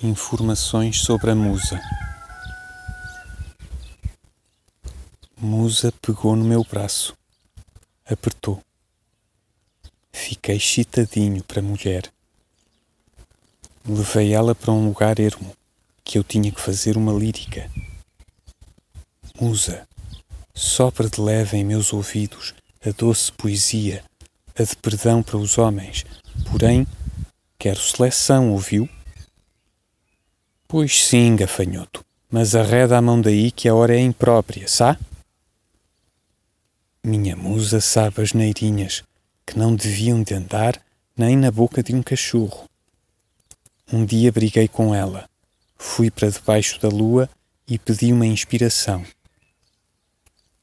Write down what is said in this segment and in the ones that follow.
Informações sobre a Musa. Musa pegou no meu braço, apertou. Fiquei excitadinho para a mulher. Levei ela para um lugar ermo, que eu tinha que fazer uma lírica. Musa, sopra de leve em meus ouvidos a doce poesia, a de perdão para os homens, porém, quero seleção, ouviu? Pois sim, gafanhoto, mas arreda a mão daí que a hora é imprópria, sá? Minha musa sabe as neirinhas que não deviam de andar nem na boca de um cachorro. Um dia briguei com ela, fui para debaixo da lua e pedi uma inspiração.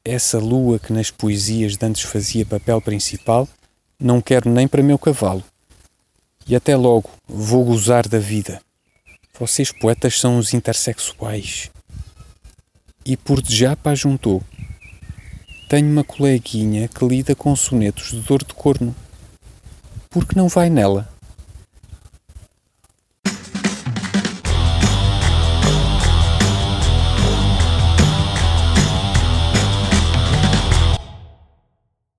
Essa lua que nas poesias de antes fazia papel principal, não quero nem para meu cavalo. E até logo, vou gozar da vida. Vocês poetas são os intersexuais. E por de japa juntou. Tenho uma coleguinha que lida com sonetos de dor de corno. Por que não vai nela?